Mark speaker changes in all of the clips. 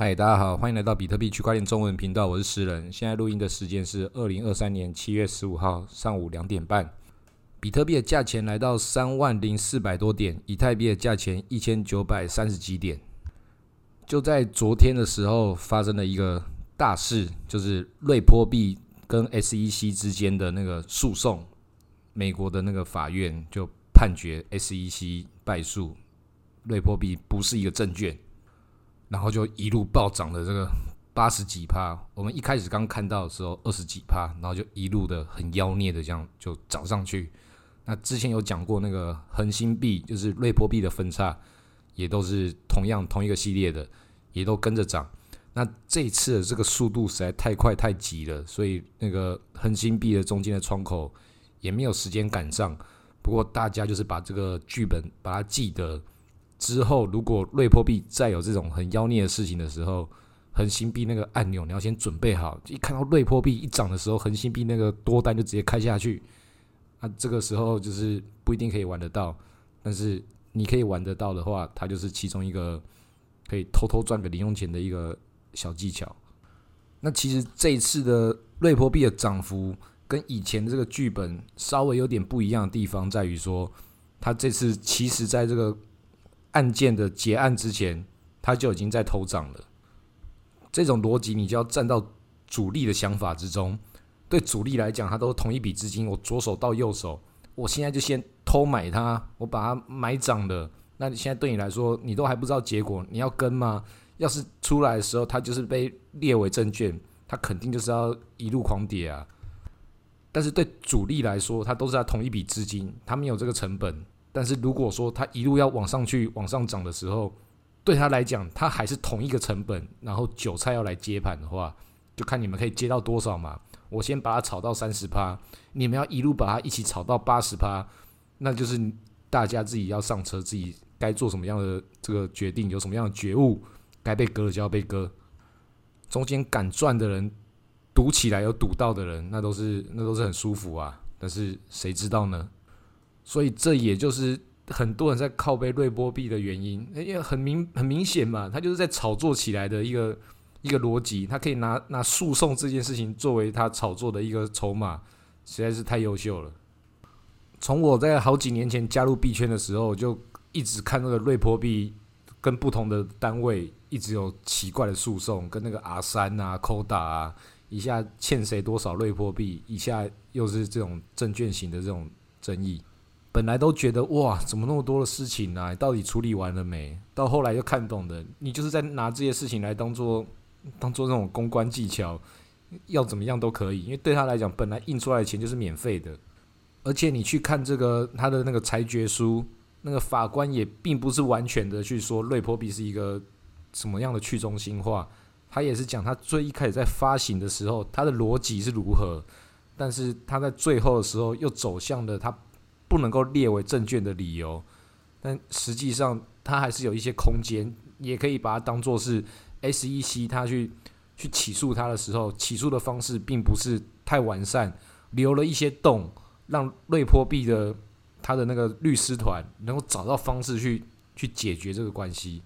Speaker 1: 嗨，大家好，欢迎来到比特币区块链中文频道，我是诗人。现在录音的时间是二零二三年七月十五号上午两点半。比特币的价钱来到三万零四百多点，以太币的价钱一千九百三十几点。就在昨天的时候，发生了一个大事，就是瑞波币跟 SEC 之间的那个诉讼，美国的那个法院就判决 SEC 败诉，瑞波币不是一个证券。然后就一路暴涨的这个八十几趴，我们一开始刚看到的时候二十几趴，然后就一路的很妖孽的这样就涨上去。那之前有讲过那个恒星币，就是瑞波币的分叉，也都是同样同一个系列的，也都跟着涨。那这一次的这个速度实在太快太急了，所以那个恒星币的中间的窗口也没有时间赶上。不过大家就是把这个剧本把它记得。之后，如果瑞波币再有这种很妖孽的事情的时候，恒星币那个按钮你要先准备好。一看到瑞波币一涨的时候，恒星币那个多单就直接开下去。那这个时候就是不一定可以玩得到，但是你可以玩得到的话，它就是其中一个可以偷偷赚个零用钱的一个小技巧。那其实这一次的瑞波币的涨幅跟以前的这个剧本稍微有点不一样的地方，在于说，它这次其实在这个案件的结案之前，他就已经在偷涨了。这种逻辑，你就要站到主力的想法之中。对主力来讲，他都同一笔资金，我左手到右手，我现在就先偷买它，我把它买涨的。那你现在对你来说，你都还不知道结果，你要跟吗？要是出来的时候，它就是被列为证券，它肯定就是要一路狂跌啊。但是对主力来说，它都是在同一笔资金，它没有这个成本。但是如果说它一路要往上去、往上涨的时候，对他来讲，他还是同一个成本，然后韭菜要来接盘的话，就看你们可以接到多少嘛。我先把它炒到三十趴，你们要一路把它一起炒到八十趴，那就是大家自己要上车，自己该做什么样的这个决定，有什么样的觉悟，该被割的就要被割。中间敢赚的人，赌起来有赌到的人，那都是那都是很舒服啊。但是谁知道呢？所以这也就是很多人在靠背瑞波币的原因，因为很明很明显嘛，他就是在炒作起来的一个一个逻辑，他可以拿拿诉讼这件事情作为他炒作的一个筹码，实在是太优秀了。从我在好几年前加入币圈的时候，就一直看那个瑞波币跟不同的单位一直有奇怪的诉讼，跟那个 R 三啊、Coda 啊，一下欠谁多少瑞波币，一下又是这种证券型的这种争议。本来都觉得哇，怎么那么多的事情呢？到底处理完了没？到后来又看懂的，你就是在拿这些事情来当做当做那种公关技巧，要怎么样都可以。因为对他来讲，本来印出来的钱就是免费的，而且你去看这个他的那个裁决书，那个法官也并不是完全的去说瑞波币是一个什么样的去中心化，他也是讲他最一开始在发行的时候，他的逻辑是如何，但是他在最后的时候又走向了他。不能够列为证券的理由，但实际上它还是有一些空间，也可以把它当做是 SEC 它去去起诉它的时候，起诉的方式并不是太完善，留了一些洞，让瑞波币的他的那个律师团能够找到方式去去解决这个关系。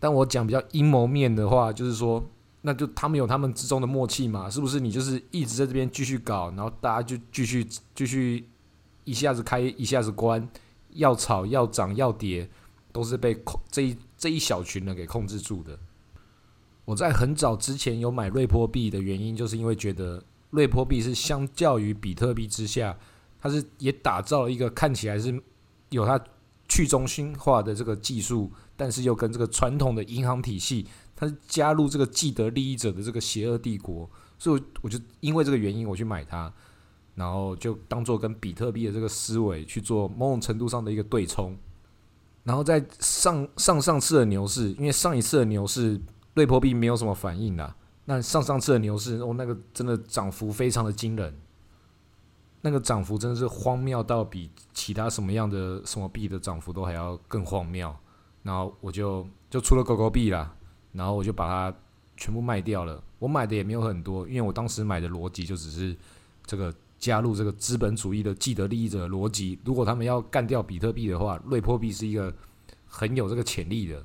Speaker 1: 但我讲比较阴谋面的话，就是说，那就他们有他们之中的默契嘛，是不是？你就是一直在这边继续搞，然后大家就继续继续。一下子开，一下子关，要炒要涨要跌，都是被控这一这一小群人给控制住的。我在很早之前有买瑞波币的原因，就是因为觉得瑞波币是相较于比特币之下，它是也打造了一个看起来是有它去中心化的这个技术，但是又跟这个传统的银行体系，它是加入这个既得利益者的这个邪恶帝国，所以我就因为这个原因我去买它。然后就当做跟比特币的这个思维去做某种程度上的一个对冲，然后在上上上次的牛市，因为上一次的牛市瑞波币没有什么反应啦，那上上次的牛市哦，那个真的涨幅非常的惊人，那个涨幅真的是荒谬到比其他什么样的什么币的涨幅都还要更荒谬，然后我就就出了狗狗币啦，然后我就把它全部卖掉了，我买的也没有很多，因为我当时买的逻辑就只是这个。加入这个资本主义的既得利益者逻辑，如果他们要干掉比特币的话，瑞波币是一个很有这个潜力的。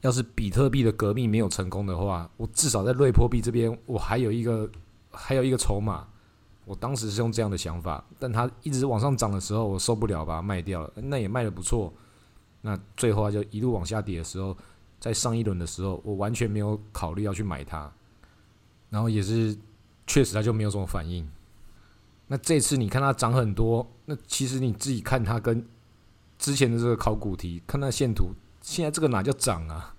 Speaker 1: 要是比特币的革命没有成功的话，我至少在瑞波币这边，我还有一个还有一个筹码。我当时是用这样的想法，但它一直往上涨的时候，我受不了，把它卖掉了。那也卖的不错。那最后它就一路往下跌的时候，在上一轮的时候，我完全没有考虑要去买它。然后也是确实它就没有什么反应。那这次你看它涨很多，那其实你自己看它跟之前的这个考古题，看那线图，现在这个哪叫涨啊？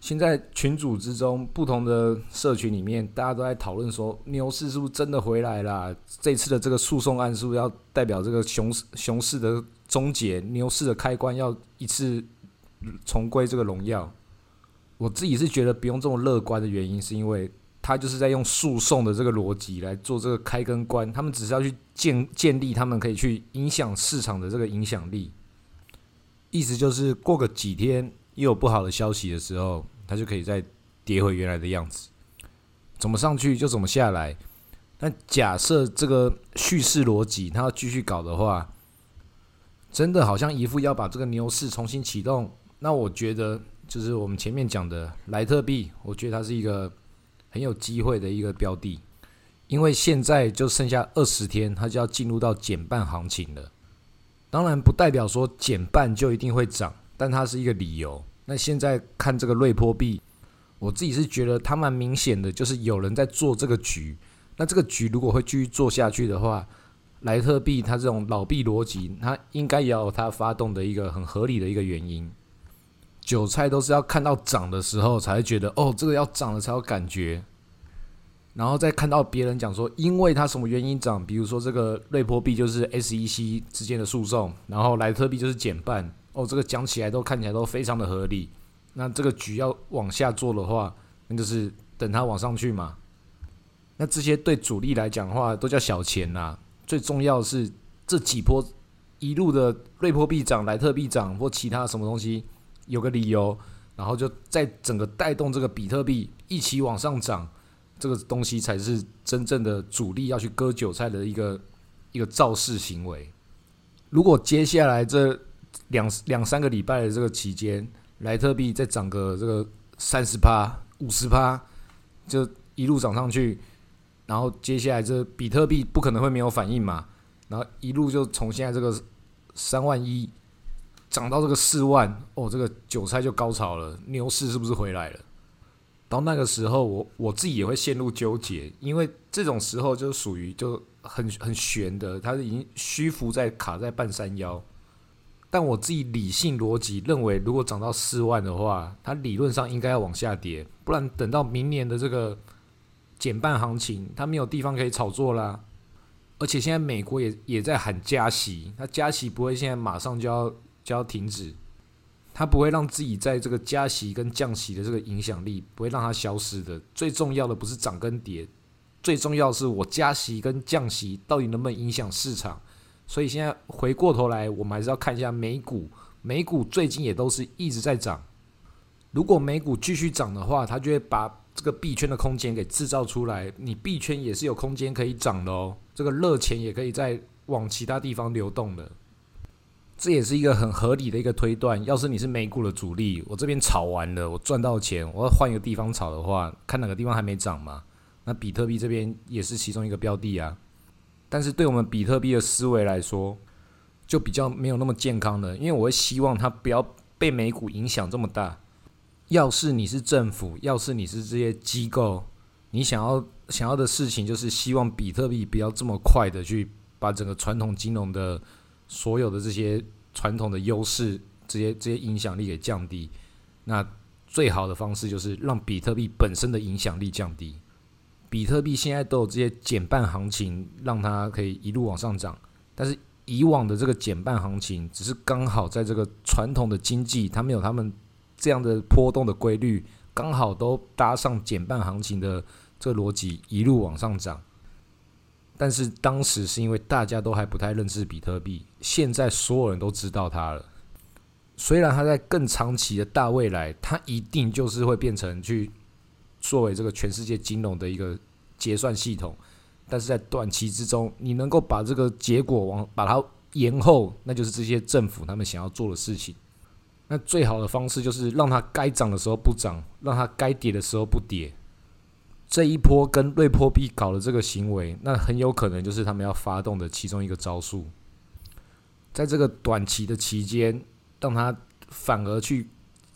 Speaker 1: 现在群组之中，不同的社群里面，大家都在讨论说，牛市是不是真的回来了？这次的这个诉讼案是不是要代表这个熊熊市的终结，牛市的开关要一次重归这个荣耀？我自己是觉得不用这么乐观的原因，是因为他就是在用诉讼的这个逻辑来做这个开跟关，他们只是要去建建立他们可以去影响市场的这个影响力，意思就是过个几天又有不好的消息的时候。它就可以再跌回原来的样子，怎么上去就怎么下来。那假设这个叙事逻辑它要继续搞的话，真的好像一副要把这个牛市重新启动。那我觉得就是我们前面讲的莱特币，我觉得它是一个很有机会的一个标的，因为现在就剩下二十天，它就要进入到减半行情了。当然不代表说减半就一定会涨，但它是一个理由。那现在看这个瑞波币，我自己是觉得它蛮明显的，就是有人在做这个局。那这个局如果会继续做下去的话，莱特币它这种老币逻辑，它应该也有它发动的一个很合理的一个原因。韭菜都是要看到涨的时候才会觉得哦，这个要涨了才有感觉，然后再看到别人讲说，因为它什么原因涨，比如说这个瑞波币就是 SEC 之间的诉讼，然后莱特币就是减半。哦，这个讲起来都看起来都非常的合理。那这个局要往下做的话，那就是等它往上去嘛。那这些对主力来讲的话，都叫小钱呐。最重要的是这几波一路的瑞波币涨、莱特币涨或其他什么东西，有个理由，然后就在整个带动这个比特币一起往上涨，这个东西才是真正的主力要去割韭菜的一个一个造势行为。如果接下来这两两三个礼拜的这个期间，莱特币再涨个这个三十趴、五十趴，就一路涨上去。然后接下来这比特币不可能会没有反应嘛？然后一路就从现在这个三万一涨到这个四万，哦，这个韭菜就高潮了，牛市是不是回来了？到那个时候，我我自己也会陷入纠结，因为这种时候就属于就很很悬的，它是已经虚浮在卡在半山腰。但我自己理性逻辑认为，如果涨到四万的话，它理论上应该要往下跌，不然等到明年的这个减半行情，它没有地方可以炒作啦。而且现在美国也也在喊加息，它加息不会现在马上就要就要停止，它不会让自己在这个加息跟降息的这个影响力不会让它消失的。最重要的不是涨跟跌，最重要是我加息跟降息到底能不能影响市场。所以现在回过头来，我们还是要看一下美股。美股最近也都是一直在涨。如果美股继续涨的话，它就会把这个币圈的空间给制造出来。你币圈也是有空间可以涨的哦。这个热钱也可以再往其他地方流动的。这也是一个很合理的一个推断。要是你是美股的主力，我这边炒完了，我赚到钱，我要换一个地方炒的话，看哪个地方还没涨嘛？那比特币这边也是其中一个标的啊。但是对我们比特币的思维来说，就比较没有那么健康的，因为我会希望它不要被美股影响这么大。要是你是政府，要是你是这些机构，你想要想要的事情就是希望比特币不要这么快的去把整个传统金融的所有的这些传统的优势、这些这些影响力给降低。那最好的方式就是让比特币本身的影响力降低。比特币现在都有这些减半行情，让它可以一路往上涨。但是以往的这个减半行情，只是刚好在这个传统的经济，它没有他们这样的波动的规律，刚好都搭上减半行情的这个逻辑，一路往上涨。但是当时是因为大家都还不太认识比特币，现在所有人都知道它了。虽然它在更长期的大未来，它一定就是会变成去。作为这个全世界金融的一个结算系统，但是在短期之中，你能够把这个结果往把它延后，那就是这些政府他们想要做的事情。那最好的方式就是让它该涨的时候不涨，让它该跌的时候不跌。这一波跟瑞波币搞的这个行为，那很有可能就是他们要发动的其中一个招数。在这个短期的期间，让它反而去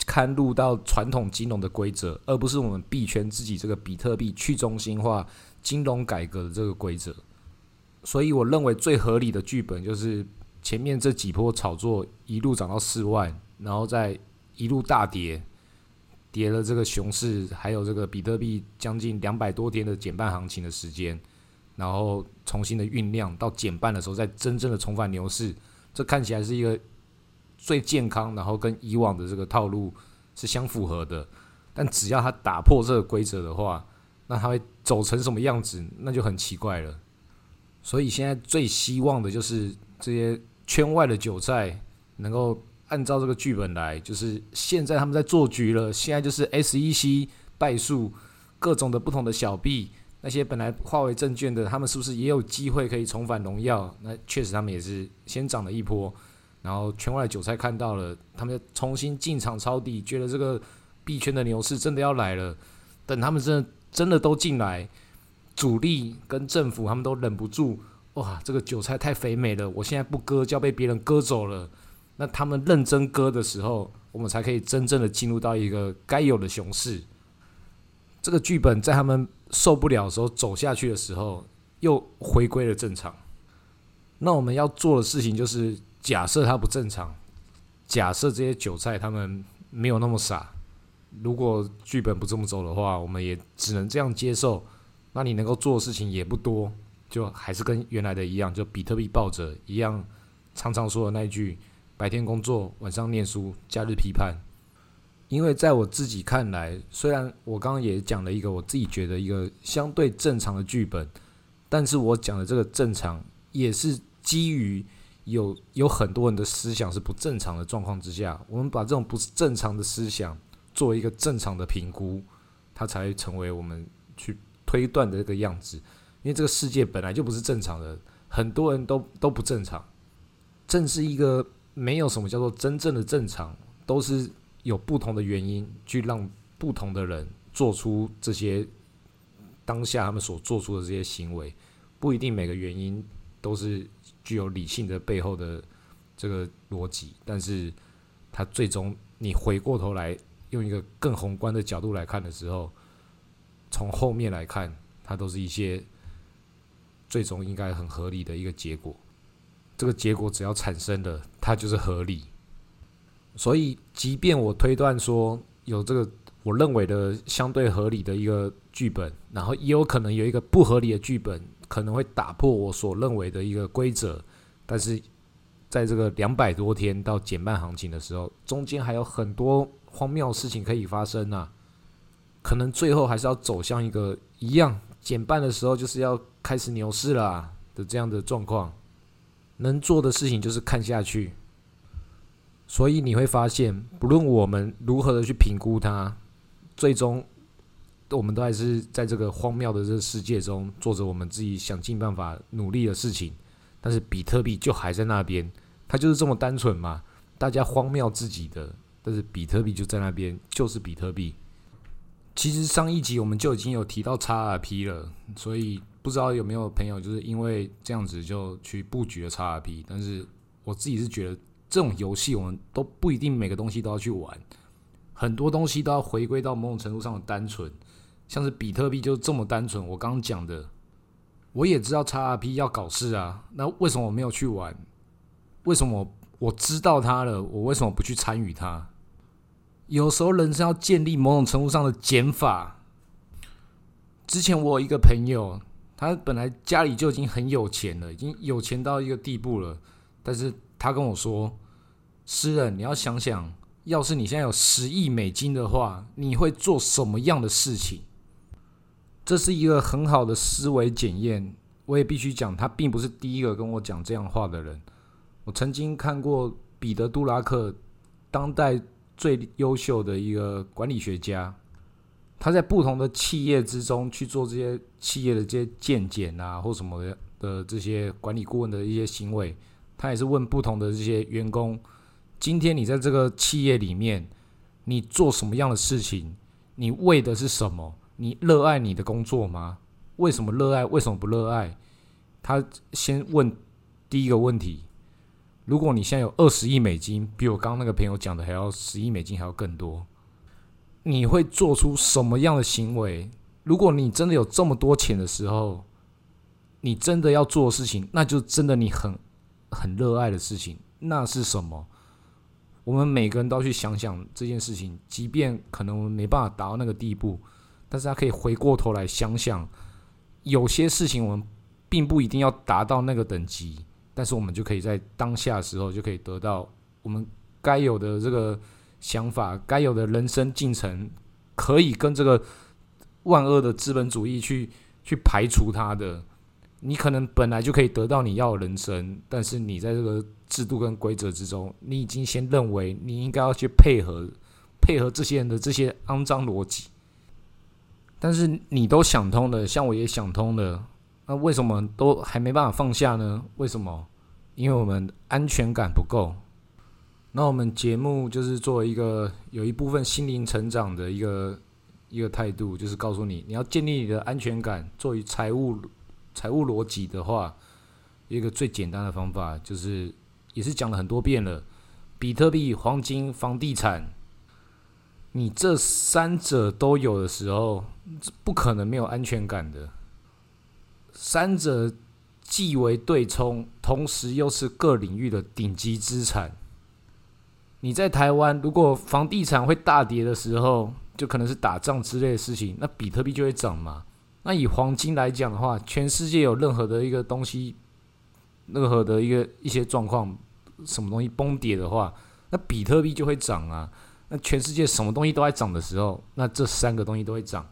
Speaker 1: 刊入到传统金融的规则，而不是我们币圈自己这个比特币去中心化金融改革的这个规则。所以，我认为最合理的剧本就是前面这几波炒作一路涨到四万，然后再一路大跌，跌了这个熊市，还有这个比特币将近两百多天的减半行情的时间，然后重新的酝酿到减半的时候，再真正的重返牛市。这看起来是一个最健康，然后跟以往的这个套路是相符合的。但只要他打破这个规则的话，那他会走成什么样子，那就很奇怪了。所以现在最希望的就是这些圈外的韭菜能够按照这个剧本来，就是现在他们在做局了。现在就是 SEC 败诉，各种的不同的小币。那些本来化为证券的，他们是不是也有机会可以重返荣耀？那确实，他们也是先涨了一波，然后圈外的韭菜看到了，他们重新进场抄底，觉得这个币圈的牛市真的要来了。等他们真的真的都进来，主力跟政府他们都忍不住，哇，这个韭菜太肥美了，我现在不割就要被别人割走了。那他们认真割的时候，我们才可以真正的进入到一个该有的熊市。这个剧本在他们。受不了的时候，走下去的时候，又回归了正常。那我们要做的事情就是，假设它不正常，假设这些韭菜他们没有那么傻。如果剧本不这么走的话，我们也只能这样接受。那你能够做的事情也不多，就还是跟原来的一样，就比特币抱着一样，常常说的那一句：白天工作，晚上念书，假日批判。因为在我自己看来，虽然我刚刚也讲了一个我自己觉得一个相对正常的剧本，但是我讲的这个正常也是基于有有很多人的思想是不正常的状况之下，我们把这种不是正常的思想做一个正常的评估，它才成为我们去推断的这个样子。因为这个世界本来就不是正常的，很多人都都不正常，正是一个没有什么叫做真正的正常，都是。有不同的原因去让不同的人做出这些当下他们所做出的这些行为，不一定每个原因都是具有理性的背后的这个逻辑，但是他最终你回过头来用一个更宏观的角度来看的时候，从后面来看，它都是一些最终应该很合理的一个结果。这个结果只要产生的，它就是合理。所以，即便我推断说有这个我认为的相对合理的一个剧本，然后也有可能有一个不合理的剧本，可能会打破我所认为的一个规则。但是，在这个两百多天到减半行情的时候，中间还有很多荒谬事情可以发生啊！可能最后还是要走向一个一样减半的时候，就是要开始牛市啦的这样的状况。能做的事情就是看下去。所以你会发现，不论我们如何的去评估它，最终我们都还是在这个荒谬的这个世界中做着我们自己想尽办法努力的事情。但是比特币就还在那边，它就是这么单纯嘛？大家荒谬自己的，但是比特币就在那边，就是比特币。其实上一集我们就已经有提到 XRP 了，所以不知道有没有朋友就是因为这样子就去布局了 XRP。但是我自己是觉得。这种游戏我们都不一定每个东西都要去玩，很多东西都要回归到某种程度上的单纯，像是比特币就这么单纯。我刚刚讲的，我也知道 XRP 要搞事啊，那为什么我没有去玩？为什么我知道它了，我为什么不去参与它？有时候人生要建立某种程度上的减法。之前我有一个朋友，他本来家里就已经很有钱了，已经有钱到一个地步了，但是。他跟我说：“诗人，你要想想，要是你现在有十亿美金的话，你会做什么样的事情？”这是一个很好的思维检验。我也必须讲，他并不是第一个跟我讲这样话的人。我曾经看过彼得·杜拉克，当代最优秀的一个管理学家，他在不同的企业之中去做这些企业的这些见解啊，或什么的这些管理顾问的一些行为。他也是问不同的这些员工，今天你在这个企业里面，你做什么样的事情？你为的是什么？你热爱你的工作吗？为什么热爱？为什么不热爱？他先问第一个问题：如果你现在有二十亿美金，比我刚刚那个朋友讲的还要十亿美金还要更多，你会做出什么样的行为？如果你真的有这么多钱的时候，你真的要做的事情，那就真的你很很热爱的事情，那是什么？我们每个人都去想想这件事情，即便可能我们没办法达到那个地步。但是他可以回过头来想想，有些事情我们并不一定要达到那个等级，但是我们就可以在当下的时候就可以得到我们该有的这个想法，该有的人生进程，可以跟这个万恶的资本主义去去排除它的。你可能本来就可以得到你要的人生，但是你在这个制度跟规则之中，你已经先认为你应该要去配合配合这些人的这些肮脏逻辑。但是你都想通了，像我也想通了，那为什么都还没办法放下呢？为什么？因为我们安全感不够。那我们节目就是做一个有一部分心灵成长的一个一个态度，就是告诉你，你要建立你的安全感。作为财务财务逻辑的话，一个最简单的方法就是，也是讲了很多遍了，比特币、黄金、房地产。你这三者都有的时候，不可能没有安全感的。三者既为对冲，同时又是各领域的顶级资产。你在台湾，如果房地产会大跌的时候，就可能是打仗之类的事情，那比特币就会涨嘛。那以黄金来讲的话，全世界有任何的一个东西，任何的一个一些状况，什么东西崩跌的话，那比特币就会涨啊。那全世界什么东西都在涨的时候，那这三个东西都会涨，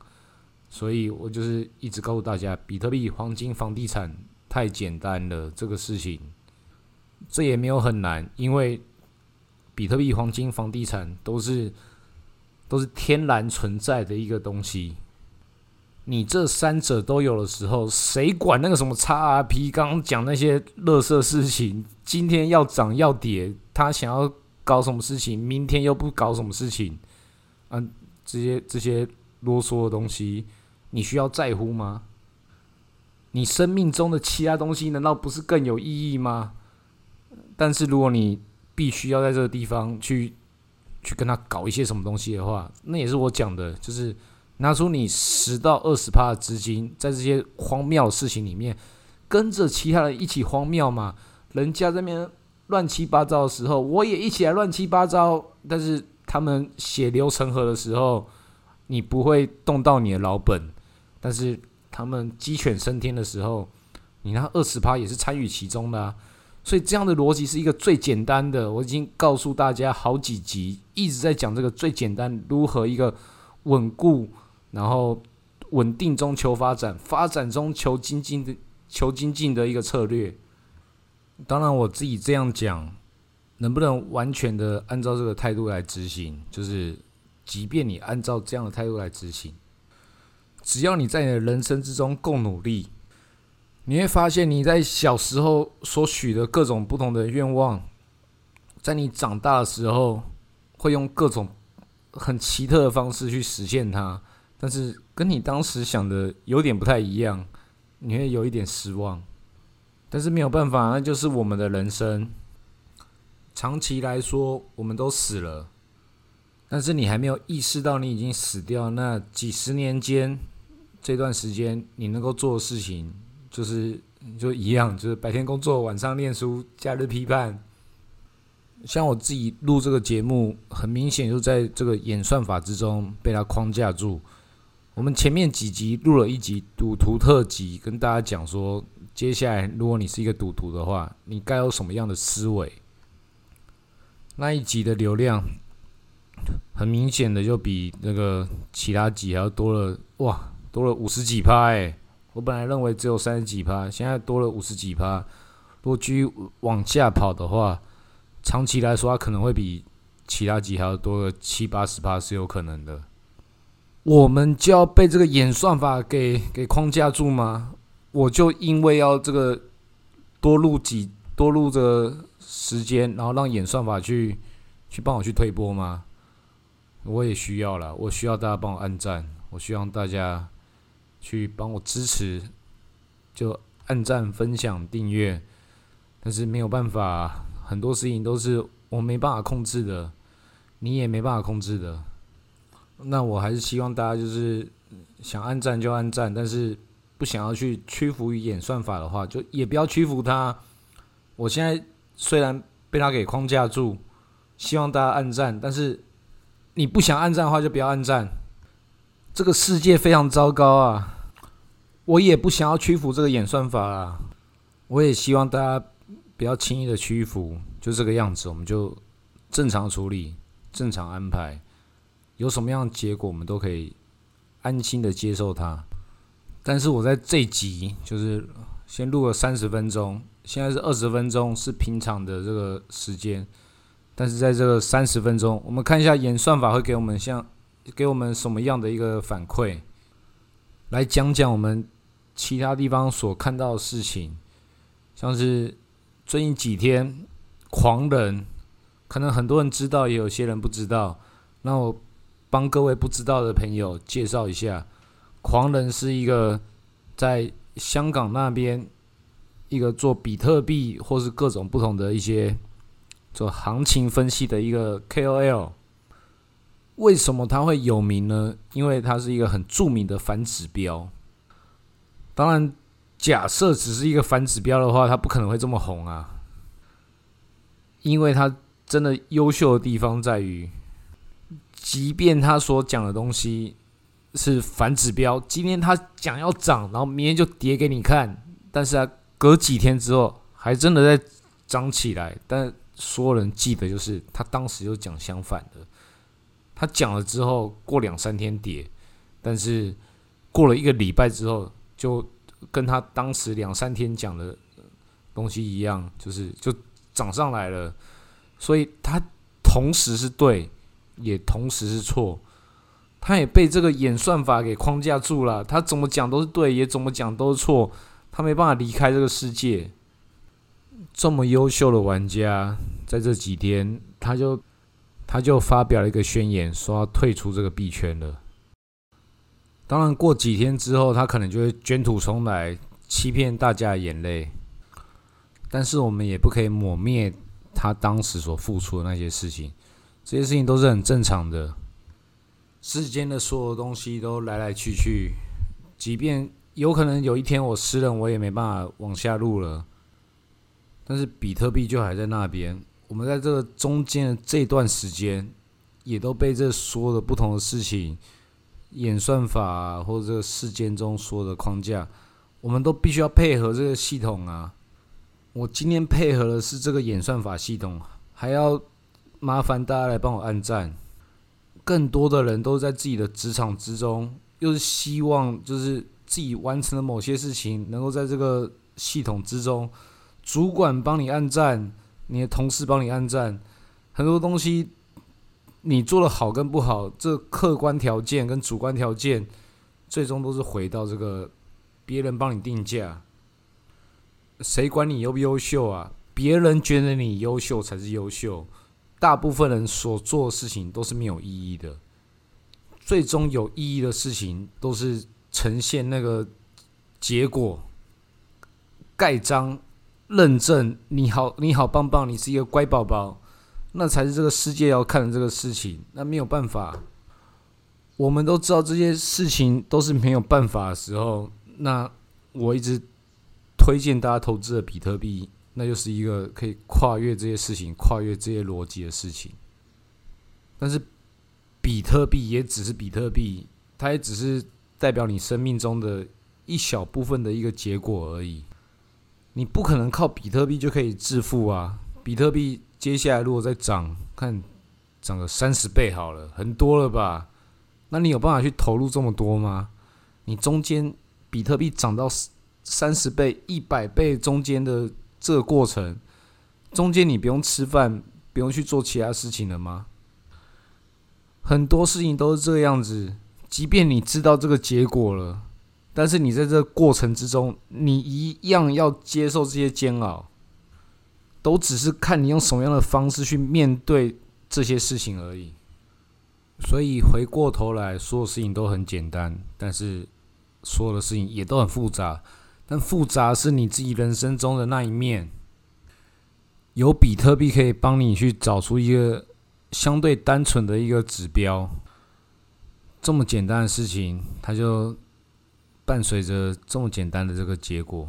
Speaker 1: 所以我就是一直告诉大家，比特币、黄金、房地产太简单了，这个事情，这也没有很难，因为比特币、黄金、房地产都是都是天然存在的一个东西，你这三者都有的时候，谁管那个什么 XRP？刚刚讲那些乐色事情，今天要涨要跌，他想要。搞什么事情？明天又不搞什么事情？嗯，这些这些啰嗦的东西，你需要在乎吗？你生命中的其他东西难道不是更有意义吗？但是如果你必须要在这个地方去去跟他搞一些什么东西的话，那也是我讲的，就是拿出你十到二十趴的资金，在这些荒谬的事情里面，跟着其他人一起荒谬嘛？人家这边。乱七八糟的时候，我也一起来乱七八糟。但是他们血流成河的时候，你不会动到你的老本；但是他们鸡犬升天的时候，你那二十趴也是参与其中的。所以这样的逻辑是一个最简单的。我已经告诉大家好几集，一直在讲这个最简单如何一个稳固，然后稳定中求发展，发展中求精进的求精进的一个策略。当然，我自己这样讲，能不能完全的按照这个态度来执行？就是，即便你按照这样的态度来执行，只要你在你的人生之中够努力，你会发现你在小时候所许的各种不同的愿望，在你长大的时候，会用各种很奇特的方式去实现它，但是跟你当时想的有点不太一样，你会有一点失望。但是没有办法，那就是我们的人生。长期来说，我们都死了，但是你还没有意识到你已经死掉。那几十年间，这段时间你能够做的事情，就是就一样，就是白天工作，晚上念书，假日批判。像我自己录这个节目，很明显就在这个演算法之中被它框架住。我们前面几集录了一集赌徒特辑，跟大家讲说。接下来，如果你是一个赌徒的话，你该有什么样的思维？那一集的流量很明显的就比那个其他集还要多了，哇，多了五十几趴哎！我本来认为只有三十几趴，现在多了五十几趴。如果继续往下跑的话，长期来说，它可能会比其他几还要多个七八十趴是有可能的。我们就要被这个演算法给给框架住吗？我就因为要这个多录几多录这个时间，然后让演算法去去帮我去推波吗？我也需要了，我需要大家帮我按赞，我希望大家去帮我支持，就按赞、分享、订阅。但是没有办法，很多事情都是我没办法控制的，你也没办法控制的。那我还是希望大家就是想按赞就按赞，但是不想要去屈服于演算法的话，就也不要屈服它。我现在虽然被他给框架住，希望大家按赞，但是你不想按赞的话，就不要按赞。这个世界非常糟糕啊！我也不想要屈服这个演算法啊！我也希望大家。不要轻易的屈服，就这个样子，我们就正常处理、正常安排，有什么样的结果，我们都可以安心的接受它。但是我在这集就是先录了三十分钟，现在是二十分钟，是平常的这个时间。但是在这个三十分钟，我们看一下演算法会给我们像给我们什么样的一个反馈，来讲讲我们其他地方所看到的事情，像是。最近几天，狂人可能很多人知道，也有些人不知道。那我帮各位不知道的朋友介绍一下，狂人是一个在香港那边一个做比特币或是各种不同的一些做行情分析的一个 KOL。为什么他会有名呢？因为他是一个很著名的反指标。当然。假设只是一个反指标的话，他不可能会这么红啊！因为他真的优秀的地方在于，即便他所讲的东西是反指标，今天他讲要涨，然后明天就跌给你看，但是啊，隔几天之后还真的在涨起来。但所有人记得就是他当时就讲相反的，他讲了之后过两三天跌，但是过了一个礼拜之后就。跟他当时两三天讲的东西一样，就是就涨上来了，所以他同时是对，也同时是错，他也被这个演算法给框架住了，他怎么讲都是对，也怎么讲都是错，他没办法离开这个世界。这么优秀的玩家，在这几天他就他就发表了一个宣言，说要退出这个币圈了。当然，过几天之后，他可能就会卷土重来，欺骗大家的眼泪。但是，我们也不可以抹灭他当时所付出的那些事情，这些事情都是很正常的。世间的所有东西都来来去去，即便有可能有一天我失了，我也没办法往下录了。但是，比特币就还在那边。我们在这个中间的这段时间，也都被这所有的不同的事情。演算法或者这个事件中说的框架，我们都必须要配合这个系统啊！我今天配合的是这个演算法系统，还要麻烦大家来帮我按赞。更多的人都在自己的职场之中，又是希望就是自己完成了某些事情，能够在这个系统之中，主管帮你按赞，你的同事帮你按赞，很多东西。你做的好跟不好，这客观条件跟主观条件，最终都是回到这个别人帮你定价。谁管你优不优秀啊？别人觉得你优秀才是优秀。大部分人所做的事情都是没有意义的。最终有意义的事情，都是呈现那个结果，盖章认证。你好，你好，棒棒，你是一个乖宝宝。那才是这个世界要看的这个事情。那没有办法，我们都知道这些事情都是没有办法的时候。那我一直推荐大家投资的比特币，那就是一个可以跨越这些事情、跨越这些逻辑的事情。但是，比特币也只是比特币，它也只是代表你生命中的一小部分的一个结果而已。你不可能靠比特币就可以致富啊！比特币。接下来如果再涨，看涨个三十倍好了，很多了吧？那你有办法去投入这么多吗？你中间比特币涨到三十倍、一百倍中间的这个过程，中间你不用吃饭，不用去做其他事情了吗？很多事情都是这样子。即便你知道这个结果了，但是你在这过程之中，你一样要接受这些煎熬。都只是看你用什么样的方式去面对这些事情而已。所以回过头来，所有事情都很简单，但是所有的事情也都很复杂。但复杂是你自己人生中的那一面。有比特币可以帮你去找出一个相对单纯的一个指标。这么简单的事情，它就伴随着这么简单的这个结果。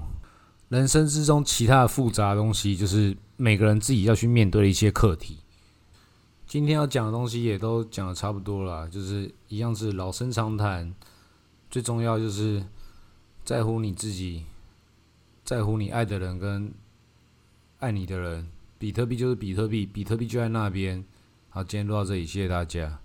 Speaker 1: 人生之中，其他的复杂东西，就是每个人自己要去面对的一些课题。今天要讲的东西也都讲的差不多了，就是一样是老生常谈。最重要就是在乎你自己，在乎你爱的人跟爱你的人。比特币就是比特币，比特币就在那边。好，今天录到这里，谢谢大家。